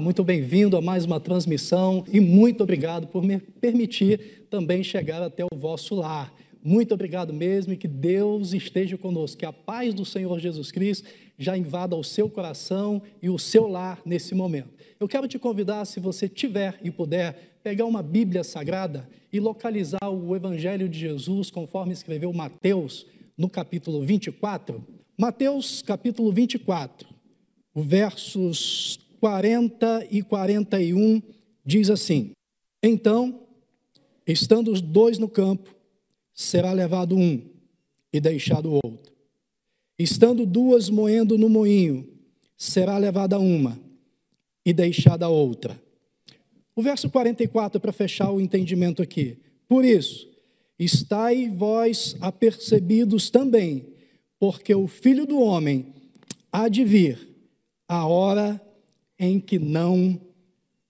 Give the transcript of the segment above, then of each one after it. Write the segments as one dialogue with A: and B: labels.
A: Muito bem-vindo a mais uma transmissão e muito obrigado por me permitir também chegar até o vosso lar. Muito obrigado mesmo e que Deus esteja conosco, que a paz do Senhor Jesus Cristo já invada o seu coração e o seu lar nesse momento. Eu quero te convidar, se você tiver e puder, pegar uma Bíblia Sagrada e localizar o Evangelho de Jesus conforme escreveu Mateus no capítulo 24. Mateus, capítulo 24, versos 40 e 41 diz assim: Então, estando os dois no campo, será levado um e deixado o outro. Estando duas moendo no moinho, será levada uma e deixada outra. O verso 44, para fechar o entendimento aqui. Por isso, estai vós apercebidos também, porque o filho do homem há de vir a hora em que não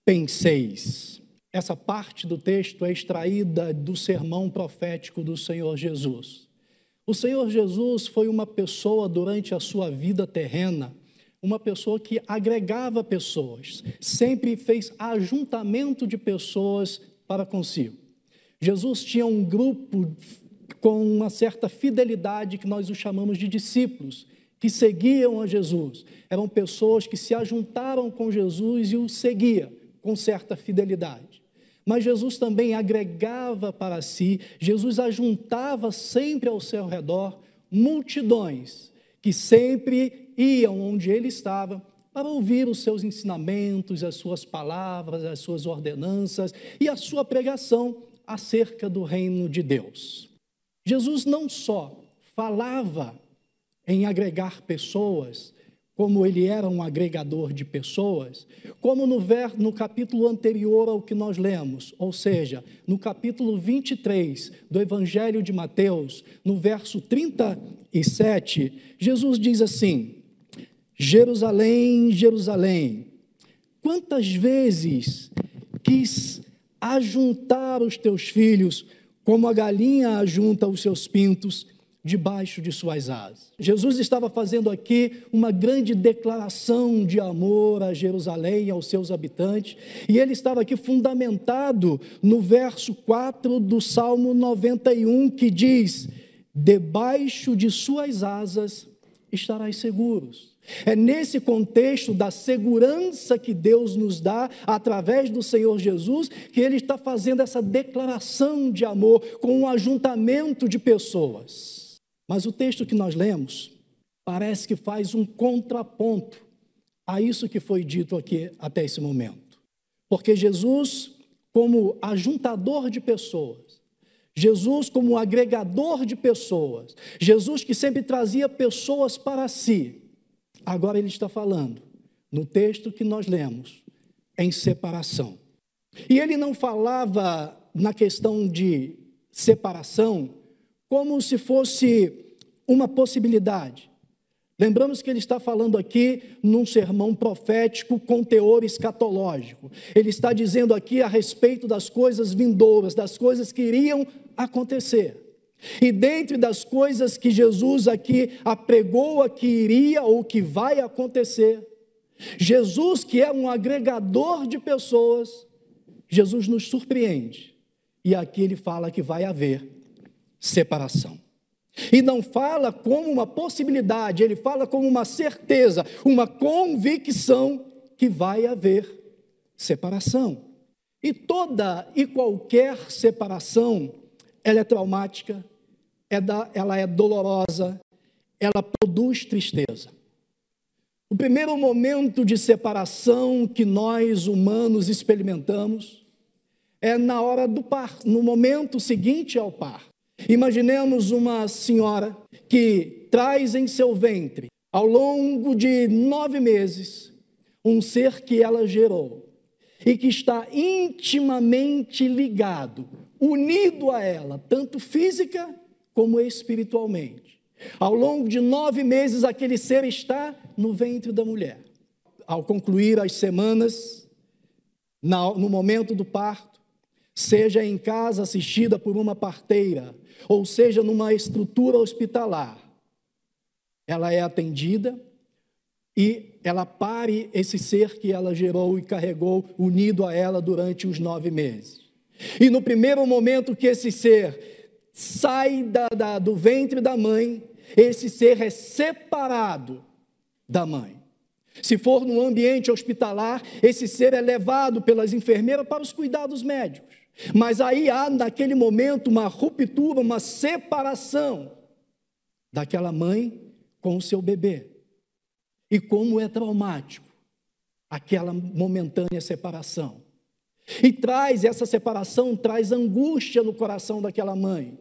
A: penseis. Essa parte do texto é extraída do sermão profético do Senhor Jesus. O Senhor Jesus foi uma pessoa durante a sua vida terrena uma pessoa que agregava pessoas, sempre fez ajuntamento de pessoas para consigo. Jesus tinha um grupo com uma certa fidelidade que nós o chamamos de discípulos, que seguiam a Jesus. Eram pessoas que se ajuntaram com Jesus e o seguiam com certa fidelidade. Mas Jesus também agregava para si, Jesus ajuntava sempre ao seu redor multidões que sempre iam onde ele estava para ouvir os seus ensinamentos, as suas palavras, as suas ordenanças e a sua pregação acerca do reino de Deus. Jesus não só falava em agregar pessoas, como ele era um agregador de pessoas, como no, ver, no capítulo anterior ao que nós lemos, ou seja, no capítulo 23 do Evangelho de Mateus, no verso 37, Jesus diz assim: Jerusalém, Jerusalém, quantas vezes quis ajuntar os teus filhos, como a galinha ajunta os seus pintos debaixo de suas asas. Jesus estava fazendo aqui uma grande declaração de amor a Jerusalém e aos seus habitantes, e ele estava aqui fundamentado no verso 4 do Salmo 91, que diz: Debaixo de suas asas estarás seguros. É nesse contexto da segurança que Deus nos dá através do Senhor Jesus que ele está fazendo essa declaração de amor com um ajuntamento de pessoas. Mas o texto que nós lemos parece que faz um contraponto a isso que foi dito aqui até esse momento. Porque Jesus, como ajuntador de pessoas, Jesus como agregador de pessoas, Jesus que sempre trazia pessoas para si, Agora ele está falando, no texto que nós lemos, em separação. E ele não falava na questão de separação como se fosse uma possibilidade. Lembramos que ele está falando aqui num sermão profético com teor escatológico. Ele está dizendo aqui a respeito das coisas vindouras, das coisas que iriam acontecer. E dentre das coisas que Jesus aqui apregoa que iria ou que vai acontecer, Jesus, que é um agregador de pessoas, Jesus nos surpreende. E aqui ele fala que vai haver separação. E não fala como uma possibilidade, ele fala como uma certeza, uma convicção que vai haver separação. E toda e qualquer separação, ela é traumática, é ela é dolorosa, ela produz tristeza. O primeiro momento de separação que nós humanos experimentamos é na hora do par, no momento seguinte ao par. Imaginemos uma senhora que traz em seu ventre, ao longo de nove meses, um ser que ela gerou e que está intimamente ligado, unido a ela, tanto física como espiritualmente. Ao longo de nove meses, aquele ser está no ventre da mulher. Ao concluir as semanas, no momento do parto, seja em casa assistida por uma parteira, ou seja numa estrutura hospitalar, ela é atendida e ela pare esse ser que ela gerou e carregou unido a ela durante os nove meses. E no primeiro momento que esse ser sai da, da, do ventre da mãe, esse ser é separado da mãe. Se for no ambiente hospitalar, esse ser é levado pelas enfermeiras para os cuidados médicos. Mas aí há, naquele momento, uma ruptura, uma separação daquela mãe com o seu bebê. E como é traumático aquela momentânea separação. E traz essa separação, traz angústia no coração daquela mãe.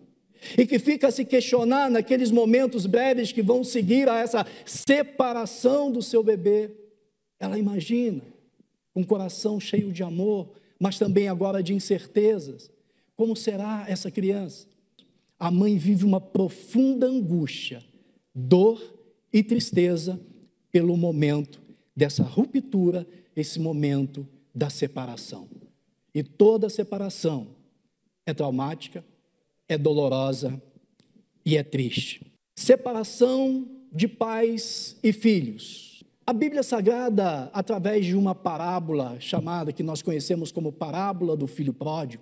A: E que fica a se questionar naqueles momentos breves que vão seguir a essa separação do seu bebê. Ela imagina, um coração cheio de amor, mas também agora de incertezas. Como será essa criança? A mãe vive uma profunda angústia, dor e tristeza pelo momento dessa ruptura, esse momento da separação. E toda separação é traumática, é dolorosa e é triste. Separação de pais e filhos. A Bíblia Sagrada, através de uma parábola chamada, que nós conhecemos como parábola do filho pródigo,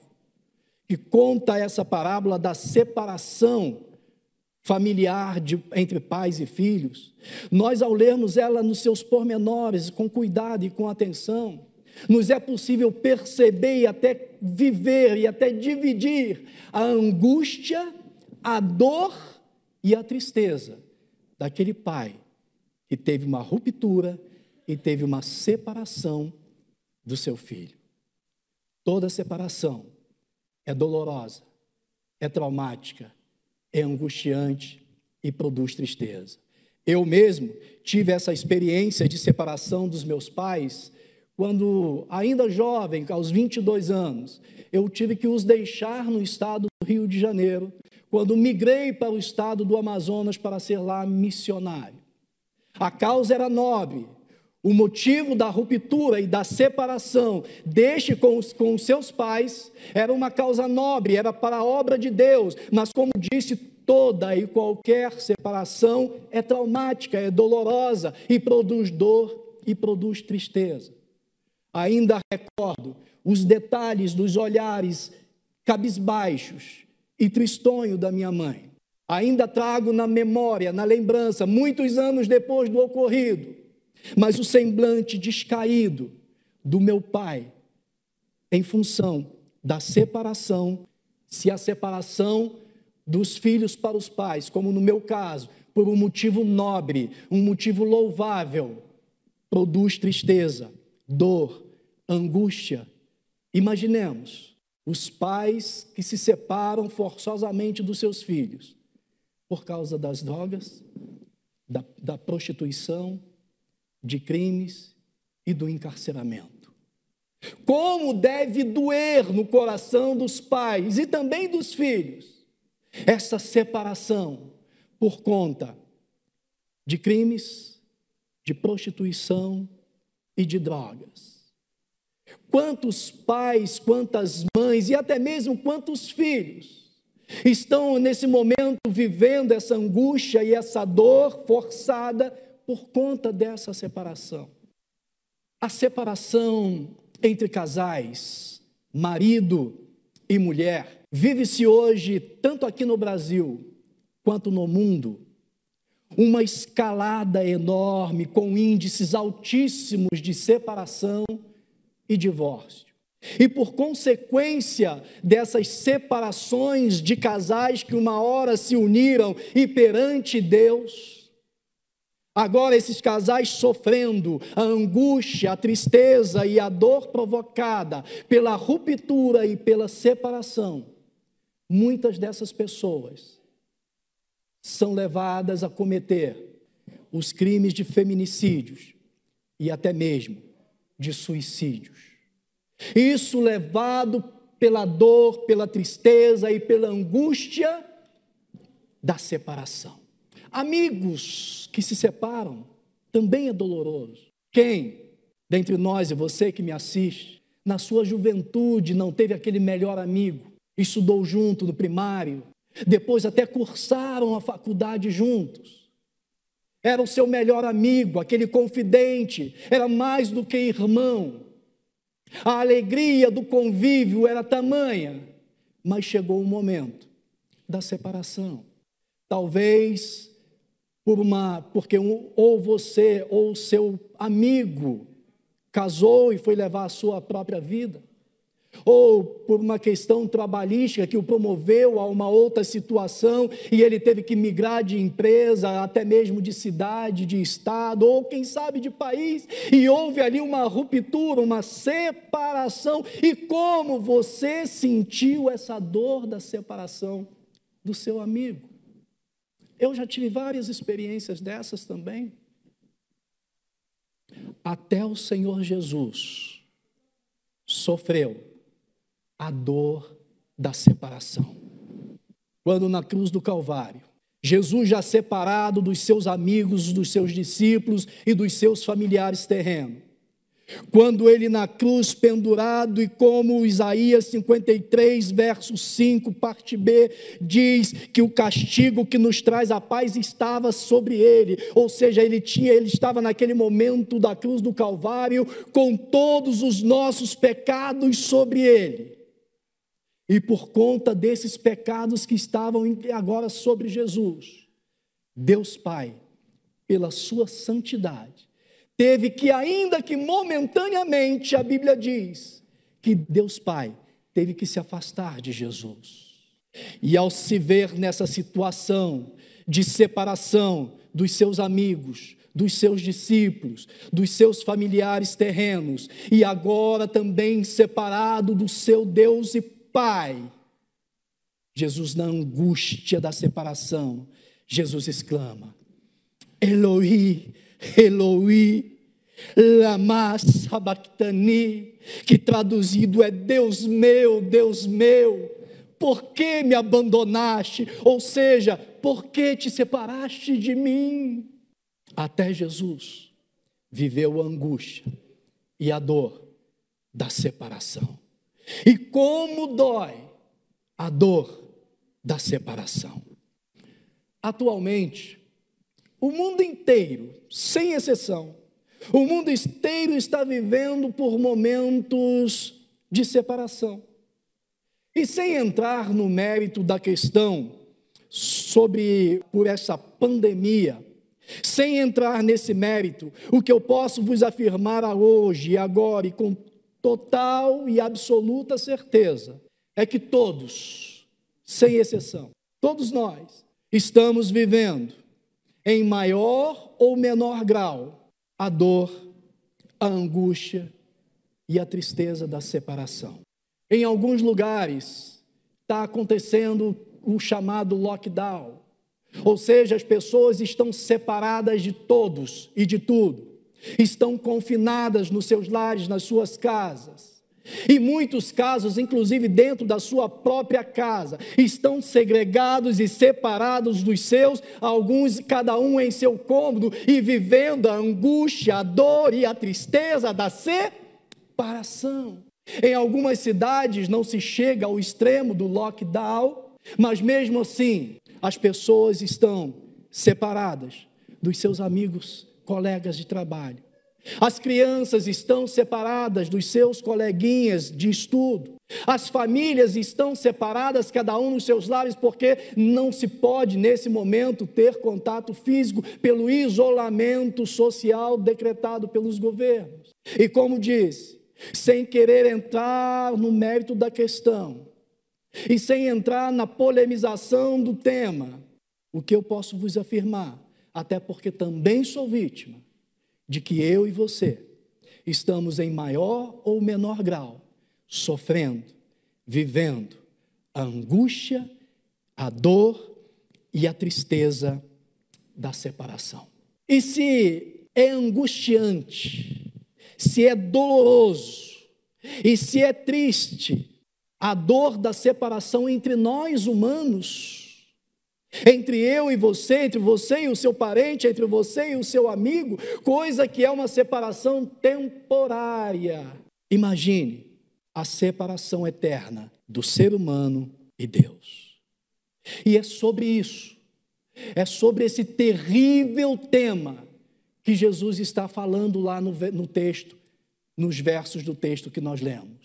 A: que conta essa parábola da separação familiar de, entre pais e filhos, nós, ao lermos ela nos seus pormenores, com cuidado e com atenção, nos é possível perceber e até viver e até dividir a angústia, a dor e a tristeza daquele pai que teve uma ruptura e teve uma separação do seu filho. Toda separação é dolorosa, é traumática, é angustiante e produz tristeza. Eu mesmo tive essa experiência de separação dos meus pais quando, ainda jovem, aos 22 anos, eu tive que os deixar no estado do Rio de Janeiro, quando migrei para o estado do Amazonas para ser lá missionário. A causa era nobre, o motivo da ruptura e da separação deste com os, com seus pais era uma causa nobre, era para a obra de Deus, mas como disse, toda e qualquer separação é traumática, é dolorosa e produz dor e produz tristeza. Ainda recordo os detalhes dos olhares cabisbaixos e tristonho da minha mãe. Ainda trago na memória, na lembrança, muitos anos depois do ocorrido, mas o semblante descaído do meu pai, em função da separação, se a separação dos filhos para os pais, como no meu caso, por um motivo nobre, um motivo louvável, produz tristeza, dor, angústia. Imaginemos os pais que se separam forçosamente dos seus filhos por causa das drogas, da, da prostituição, de crimes e do encarceramento. Como deve doer no coração dos pais e também dos filhos essa separação por conta de crimes, de prostituição e de drogas. Quantos pais, quantas mães e até mesmo quantos filhos estão nesse momento vivendo essa angústia e essa dor forçada por conta dessa separação. A separação entre casais, marido e mulher, vive-se hoje, tanto aqui no Brasil quanto no mundo, uma escalada enorme com índices altíssimos de separação e divórcio. E por consequência dessas separações de casais que uma hora se uniram e perante Deus, Agora, esses casais sofrendo a angústia, a tristeza e a dor provocada pela ruptura e pela separação, muitas dessas pessoas são levadas a cometer os crimes de feminicídios e até mesmo de suicídios. Isso levado pela dor, pela tristeza e pela angústia da separação. Amigos que se separam também é doloroso. Quem, dentre nós e você que me assiste, na sua juventude não teve aquele melhor amigo, estudou junto no primário, depois até cursaram a faculdade juntos. era o seu melhor amigo, aquele confidente, era mais do que irmão. A alegria do convívio era tamanha, mas chegou o momento da separação. Talvez por uma, porque um, ou você ou seu amigo casou e foi levar a sua própria vida ou por uma questão trabalhística que o promoveu a uma outra situação e ele teve que migrar de empresa, até mesmo de cidade, de estado, ou quem sabe de país, e houve ali uma ruptura, uma separação. E como você sentiu essa dor da separação do seu amigo? Eu já tive várias experiências dessas também. Até o Senhor Jesus sofreu a dor da separação. Quando na cruz do Calvário, Jesus já separado dos seus amigos, dos seus discípulos e dos seus familiares terrenos, quando ele na cruz pendurado, e como Isaías 53, verso 5, parte B, diz que o castigo que nos traz a paz estava sobre ele, ou seja, ele tinha, ele estava naquele momento da cruz do Calvário com todos os nossos pecados sobre ele. E por conta desses pecados que estavam agora sobre Jesus, Deus Pai, pela sua santidade, teve que, ainda que momentaneamente, a Bíblia diz, que Deus Pai teve que se afastar de Jesus. E ao se ver nessa situação de separação dos seus amigos, dos seus discípulos, dos seus familiares terrenos, e agora também separado do seu Deus e Pai. Jesus, na angústia da separação, Jesus exclama: Eloi, Eloi, lama sabachthani, que traduzido é Deus meu, Deus meu, por que me abandonaste? Ou seja, por que te separaste de mim? Até Jesus viveu a angústia e a dor da separação. E como dói a dor da separação. Atualmente, o mundo inteiro, sem exceção, o mundo inteiro está vivendo por momentos de separação. E sem entrar no mérito da questão sobre por essa pandemia, sem entrar nesse mérito, o que eu posso vos afirmar hoje, agora e com total e absoluta certeza é que todos, sem exceção, todos nós, estamos vivendo em maior ou menor grau a dor, a angústia e a tristeza da separação. Em alguns lugares está acontecendo o chamado lockdown, ou seja, as pessoas estão separadas de todos e de tudo estão confinadas nos seus lares, nas suas casas. Em muitos casos, inclusive dentro da sua própria casa, estão segregados e separados dos seus, alguns, cada um em seu cômodo, e vivendo a angústia, a dor e a tristeza da separação. Em algumas cidades não se chega ao extremo do lockdown, mas mesmo assim, as pessoas estão separadas dos seus amigos colegas de trabalho. As crianças estão separadas dos seus coleguinhas de estudo. As famílias estão separadas, cada um nos seus lares, porque não se pode, nesse momento, ter contato físico pelo isolamento social decretado pelos governos. E como disse, sem querer entrar no mérito da questão e sem entrar na polemização do tema, o que eu posso vos afirmar até porque também sou vítima de que eu e você estamos em maior ou menor grau sofrendo, vivendo a angústia, a dor e a tristeza da separação. E se é angustiante, se é doloroso e se é triste a dor da separação entre nós humanos, entre eu e você, entre você e o seu parente, entre você e o seu amigo, coisa que é uma separação temporária. Imagine a separação eterna do ser humano e Deus. E é sobre isso É sobre esse terrível tema que Jesus está falando lá no, no texto, nos versos do texto que nós lemos.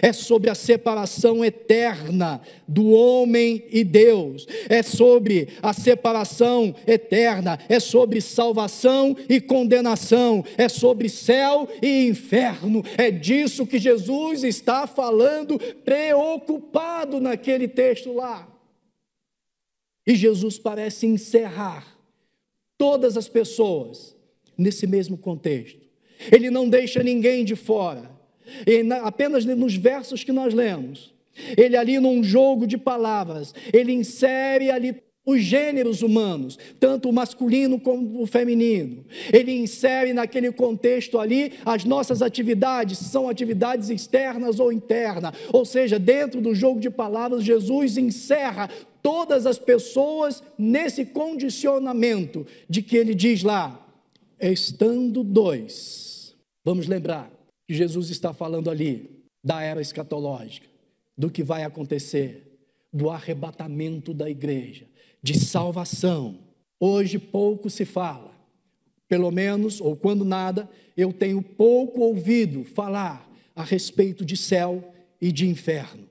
A: É sobre a separação eterna do homem e Deus. É sobre a separação eterna. É sobre salvação e condenação. É sobre céu e inferno. É disso que Jesus está falando, preocupado naquele texto lá. E Jesus parece encerrar todas as pessoas nesse mesmo contexto. Ele não deixa ninguém de fora. E apenas nos versos que nós lemos, ele ali num jogo de palavras, ele insere ali os gêneros humanos, tanto o masculino como o feminino. Ele insere naquele contexto ali as nossas atividades, são atividades externas ou internas. Ou seja, dentro do jogo de palavras, Jesus encerra todas as pessoas nesse condicionamento de que ele diz lá, estando dois. Vamos lembrar que Jesus está falando ali da era escatológica, do que vai acontecer, do arrebatamento da igreja, de salvação. Hoje pouco se fala, pelo menos, ou quando nada, eu tenho pouco ouvido falar a respeito de céu e de inferno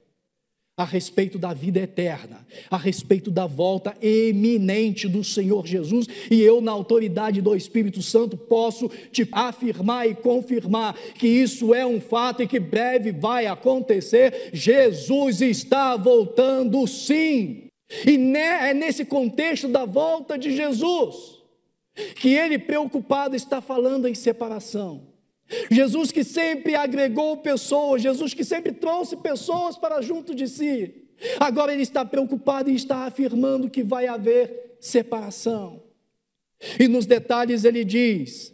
A: a respeito da vida eterna, a respeito da volta eminente do Senhor Jesus, e eu, na autoridade do Espírito Santo, posso te afirmar e confirmar que isso é um fato e que breve vai acontecer. Jesus está voltando, sim, e é nesse contexto da volta de Jesus que ele, preocupado, está falando em separação. Jesus que sempre agregou pessoas, Jesus que sempre trouxe pessoas para junto de si. Agora ele está preocupado e está afirmando que vai haver separação. E nos detalhes ele diz: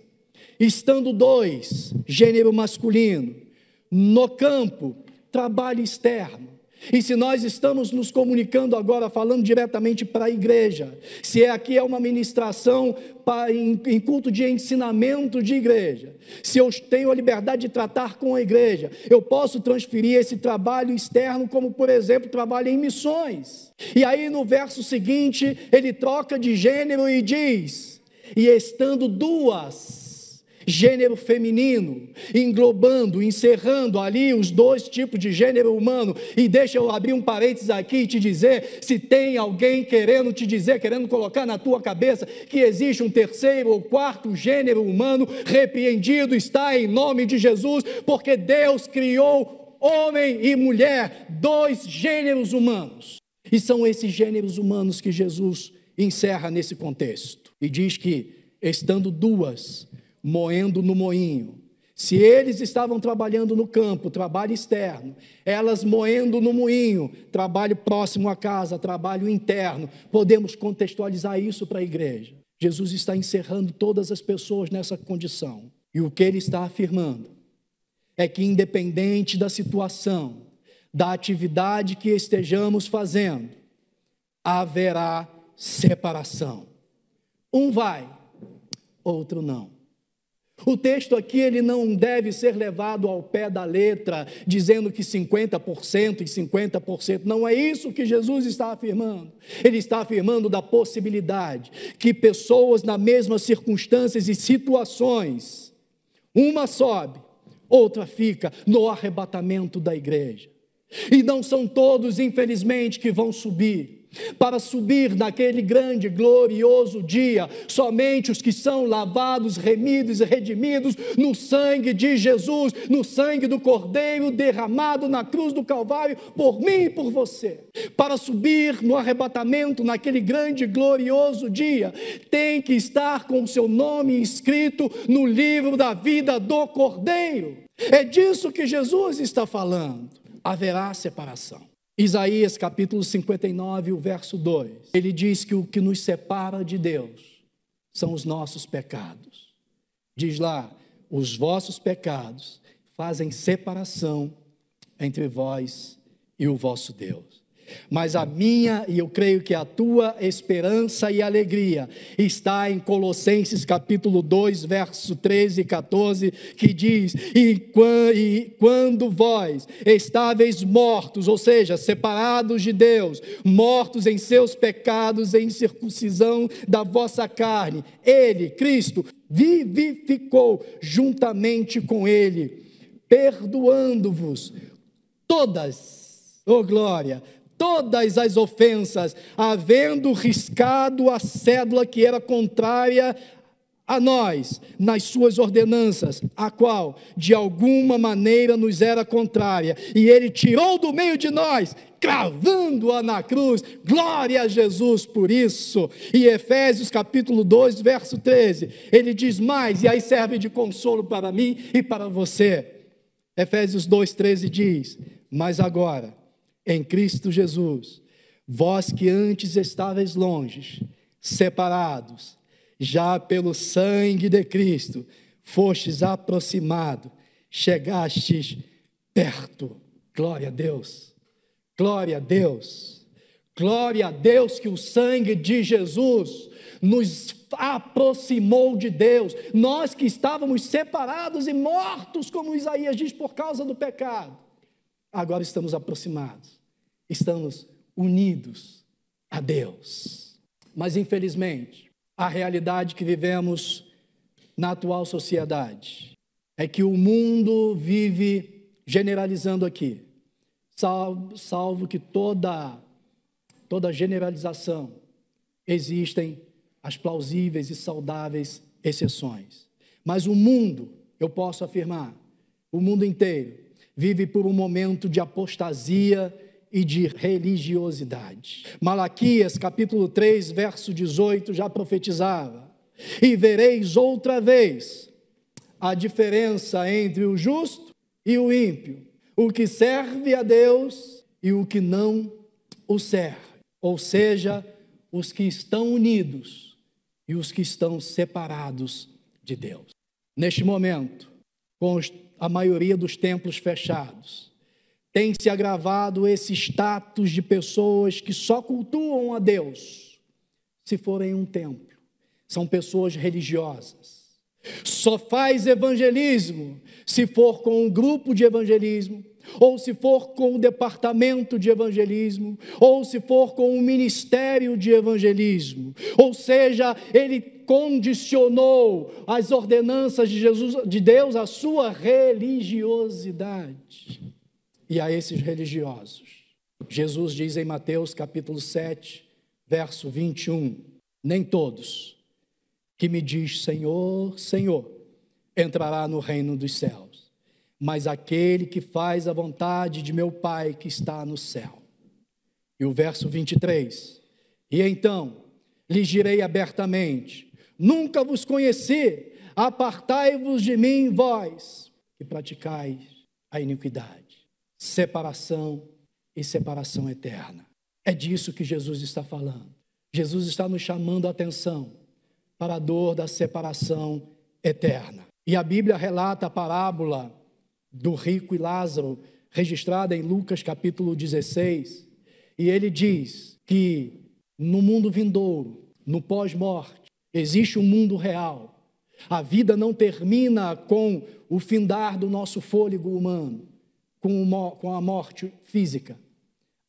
A: estando dois, gênero masculino, no campo, trabalho externo, e se nós estamos nos comunicando agora, falando diretamente para a igreja, se é aqui é uma ministração em, culto de ensinamento de igreja, se eu tenho a liberdade de tratar com a igreja, eu posso transferir esse trabalho externo, como por exemplo, trabalho em missões. E aí no verso seguinte, ele troca de gênero e diz: e estando duas gênero feminino, englobando, encerrando ali os dois tipos de gênero humano. E deixa eu abrir um parênteses aqui e te dizer: se tem alguém querendo te dizer, querendo colocar na tua cabeça que existe um terceiro ou quarto gênero humano, repreendido está em nome de Jesus, porque Deus criou homem e mulher, dois gêneros humanos. E são esses gêneros humanos que Jesus encerra nesse contexto. E diz que, estando duas moendo no moinho. Se eles estavam trabalhando no campo, trabalho externo, elas moendo no moinho, trabalho próximo à casa, trabalho interno, podemos contextualizar isso para a igreja. Jesus está encerrando todas as pessoas nessa condição. E o que ele está afirmando é que, independente da situação, da atividade que estejamos fazendo, haverá separação. Um vai, outro não. O texto aqui ele não deve ser levado ao pé da letra, dizendo que 50% e 50%. Não é isso que Jesus está afirmando. Ele está afirmando da possibilidade que pessoas na mesmas circunstâncias e situações, uma sobe, outra fica no arrebatamento da igreja. E não são todos, infelizmente, que vão subir para subir naquele grande, glorioso dia. Somente os que são lavados, remidos e redimidos no sangue de Jesus, no sangue do Cordeiro derramado na cruz do Calvário por mim e por você. Para subir no arrebatamento naquele grande, glorioso dia, tem que estar com o seu nome escrito no livro da vida do Cordeiro. É disso que Jesus está falando. Haverá separação. Isaías capítulo 59, o verso 2. Ele diz que o que nos separa de Deus são os nossos pecados. Diz lá: os vossos pecados fazem separação entre vós e o vosso Deus. Mas a minha, e eu creio que a tua esperança e alegria está em Colossenses capítulo 2, verso 13 e 14, que diz: e quando vós estáveis mortos, ou seja, separados de Deus, mortos em seus pecados, em circuncisão da vossa carne, Ele, Cristo, vivificou juntamente com Ele, perdoando-vos todas, oh glória, todas as ofensas, havendo riscado a cédula que era contrária a nós, nas suas ordenanças, a qual de alguma maneira nos era contrária, e ele tirou do meio de nós, cravando-a na cruz. Glória a Jesus por isso. E Efésios capítulo 2, verso 13, ele diz mais, e aí serve de consolo para mim e para você. Efésios 2:13 diz: "Mas agora, em Cristo Jesus, vós que antes estáveis longe, separados, já pelo sangue de Cristo, fostes aproximado, chegastes perto. Glória a Deus. Glória a Deus. Glória a Deus que o sangue de Jesus nos aproximou de Deus. Nós que estávamos separados e mortos, como Isaías diz, por causa do pecado, agora estamos aproximados estamos unidos a Deus. Mas, infelizmente, a realidade que vivemos na atual sociedade é que o mundo vive generalizando aqui, salvo, salvo que toda, toda generalização existem as plausíveis e saudáveis exceções. Mas o mundo, eu posso afirmar, o mundo inteiro vive por um momento de apostasia e de religiosidade. Malaquias, capítulo 3, verso 18, já profetizava: E vereis outra vez a diferença entre o justo e o ímpio, o que serve a Deus e o que não o serve. Ou seja, os que estão unidos e os que estão separados de Deus. Neste momento, com a maioria dos templos fechados, tem se agravado esse status de pessoas que só cultuam a Deus se forem um templo. São pessoas religiosas. Só faz evangelismo se for com um grupo de evangelismo, ou se for com o departamento de evangelismo, ou se for com o ministério de evangelismo. Ou seja, ele condicionou as ordenanças de Jesus, de Deus à sua religiosidade e a esses religiosos. Jesus diz em Mateus capítulo 7, verso 21, nem todos que me diz Senhor, Senhor, entrará no reino dos céus, mas aquele que faz a vontade de meu Pai que está no céu. E o verso 23, e então lhes direi abertamente, nunca vos conheci, apartai-vos de mim, vós, que praticais a iniquidade separação e separação eterna. É disso que Jesus está falando. Jesus está nos chamando a atenção para a dor da separação eterna. E a Bíblia relata a parábola do rico e Lázaro, registrada em Lucas capítulo 16, e ele diz que no mundo vindouro, no pós-morte, existe um mundo real. A vida não termina com o findar do nosso fôlego humano com a morte física.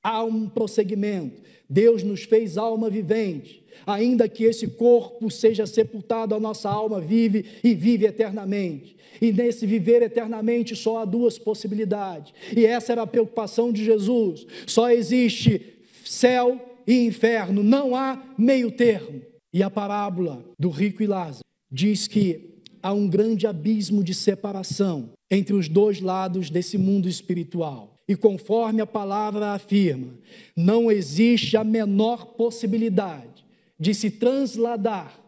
A: Há um prosseguimento. Deus nos fez alma vivente. Ainda que esse corpo seja sepultado, a nossa alma vive e vive eternamente. E nesse viver eternamente só há duas possibilidades. E essa era a preocupação de Jesus. Só existe céu e inferno, não há meio termo. E a parábola do rico e Lázaro diz que há um grande abismo de separação entre os dois lados desse mundo espiritual. E conforme a palavra afirma, não existe a menor possibilidade de se transladar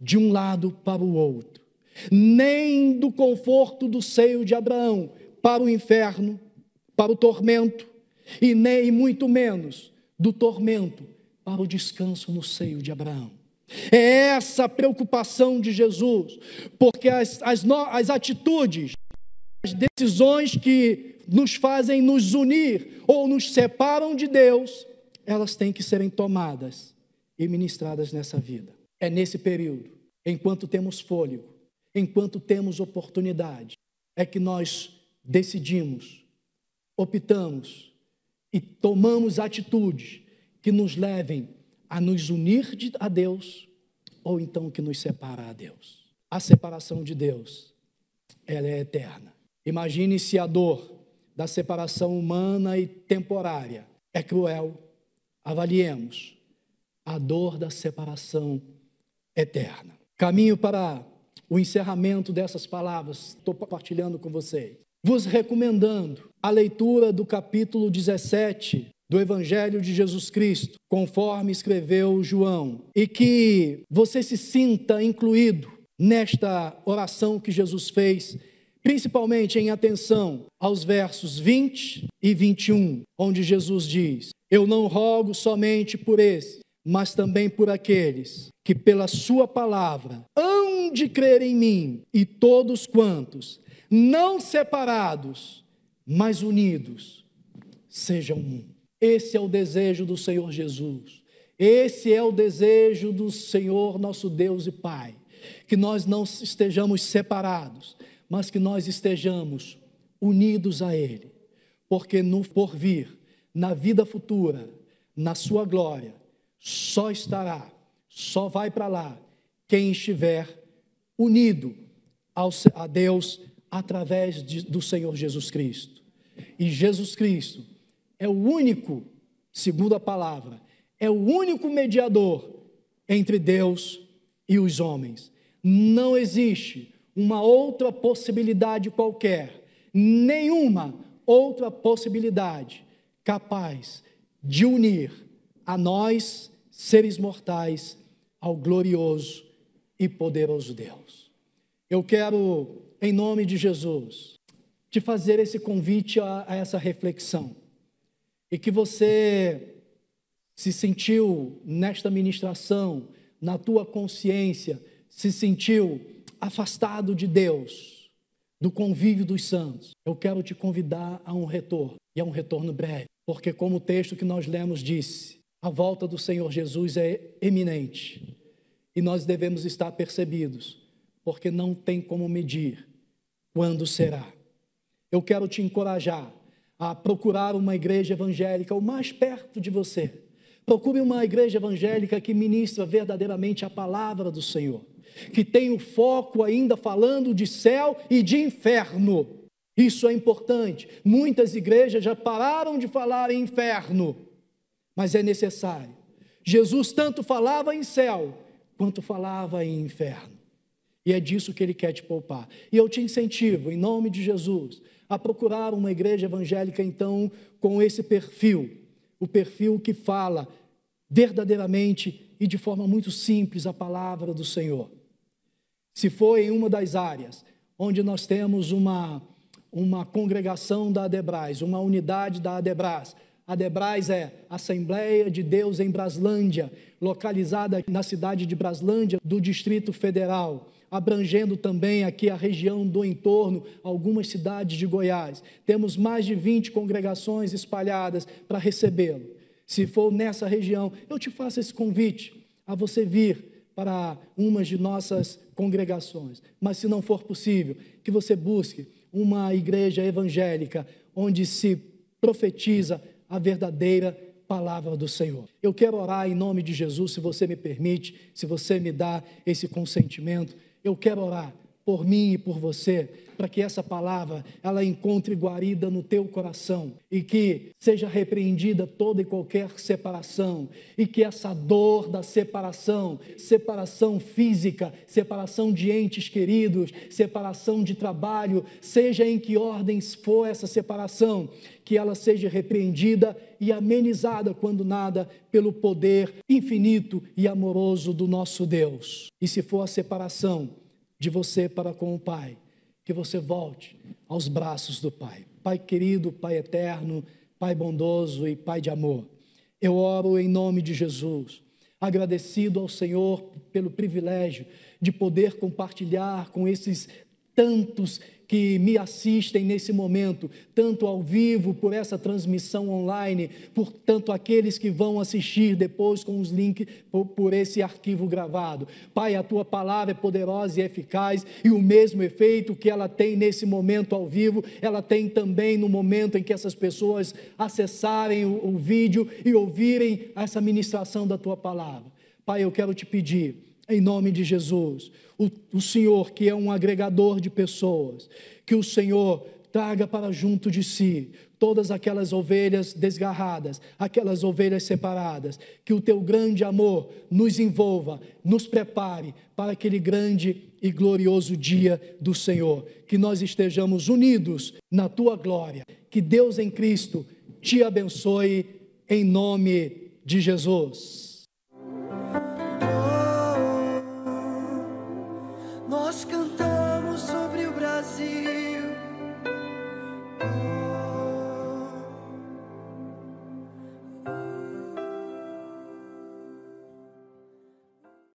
A: de um lado para o outro, nem do conforto do seio de Abraão para o inferno, para o tormento, e nem muito menos do tormento para o descanso no seio de Abraão. É essa a preocupação de Jesus, porque as, as, as atitudes, decisões que nos fazem nos unir ou nos separam de Deus, elas têm que serem tomadas e ministradas nessa vida. É nesse período, enquanto temos fôlego, enquanto temos oportunidade, é que nós decidimos, optamos e tomamos atitudes que nos levem a nos unir a Deus ou então que nos separa a Deus. A separação de Deus, ela é eterna. Imagine se a dor da separação humana e temporária é cruel. Avaliemos a dor da separação eterna. Caminho para o encerramento dessas palavras, estou compartilhando com vocês. Vos recomendando a leitura do capítulo 17 do Evangelho de Jesus Cristo, conforme escreveu João, e que você se sinta incluído nesta oração que Jesus fez, principalmente em atenção aos versos 20 e 21, onde Jesus diz: Eu não rogo somente por esse, mas também por aqueles que, pela Sua palavra, hão de crer em mim, e todos quantos, não separados, mas unidos, sejam um. Esse é o desejo do Senhor Jesus. Esse é o desejo do Senhor, nosso Deus e Pai. Que nós não estejamos separados, mas que nós estejamos unidos a Ele. Porque no porvir, na vida futura, na Sua glória, só estará, só vai para lá quem estiver unido ao, a Deus através de, do Senhor Jesus Cristo. E Jesus Cristo é o único, segundo a palavra, é o único mediador entre Deus e os homens. Não existe uma outra possibilidade qualquer, nenhuma outra possibilidade capaz de unir a nós, seres mortais, ao glorioso e poderoso Deus. Eu quero, em nome de Jesus, te fazer esse convite a, a essa reflexão e que você se sentiu nesta ministração, na tua consciência, se sentiu afastado de Deus, do convívio dos santos, eu quero te convidar a um retorno, e a um retorno breve, porque, como o texto que nós lemos disse, a volta do Senhor Jesus é eminente e nós devemos estar percebidos, porque não tem como medir quando será. Eu quero te encorajar a procurar uma igreja evangélica o mais perto de você. Procure uma igreja evangélica que ministra verdadeiramente a palavra do Senhor, que tem o foco ainda falando de céu e de inferno. Isso é importante. Muitas igrejas já pararam de falar em inferno, mas é necessário. Jesus tanto falava em céu quanto falava em inferno. E é disso que ele quer te poupar. E eu te incentivo, em nome de Jesus, a procurar uma igreja evangélica, então, com esse perfil, o perfil que fala verdadeiramente e de forma muito simples a palavra do Senhor. Se for em uma das áreas onde nós temos uma, uma congregação da Adebras, uma unidade da Adebras, Adebras é Assembleia de Deus em Braslândia, localizada na cidade de Braslândia, do Distrito Federal abrangendo também aqui a região do entorno, algumas cidades de Goiás. Temos mais de 20 congregações espalhadas para recebê-lo. Se for nessa região, eu te faço esse convite a você vir para uma de nossas congregações. Mas se não for possível, que você busque uma igreja evangélica onde se profetiza a verdadeira palavra do Senhor. Eu quero orar em nome de Jesus, se você me permite, se você me dá esse consentimento. Eu quero orar por mim e por você, para que essa palavra ela encontre guarida no teu coração e que seja repreendida toda e qualquer separação e que essa dor da separação, separação física, separação de entes queridos, separação de trabalho, seja em que ordens for essa separação, que ela seja repreendida e amenizada quando nada pelo poder infinito e amoroso do nosso Deus. E se for a separação de você para com o Pai, que você volte aos braços do Pai. Pai querido, Pai eterno, Pai bondoso e Pai de amor. Eu oro em nome de Jesus, agradecido ao Senhor pelo privilégio de poder compartilhar com esses tantos que me assistem nesse momento, tanto ao vivo, por essa transmissão online, por tanto aqueles que vão assistir depois com os links por, por esse arquivo gravado. Pai, a tua palavra é poderosa e eficaz e o mesmo efeito que ela tem nesse momento ao vivo, ela tem também no momento em que essas pessoas acessarem o, o vídeo e ouvirem essa ministração da tua palavra. Pai, eu quero te pedir, em nome de Jesus, o, o Senhor que é um agregador de pessoas, que o Senhor traga para junto de si todas aquelas ovelhas desgarradas, aquelas ovelhas separadas, que o teu grande amor nos envolva, nos prepare para aquele grande e glorioso dia do Senhor, que nós estejamos unidos na tua glória, que Deus em Cristo te abençoe em nome de Jesus.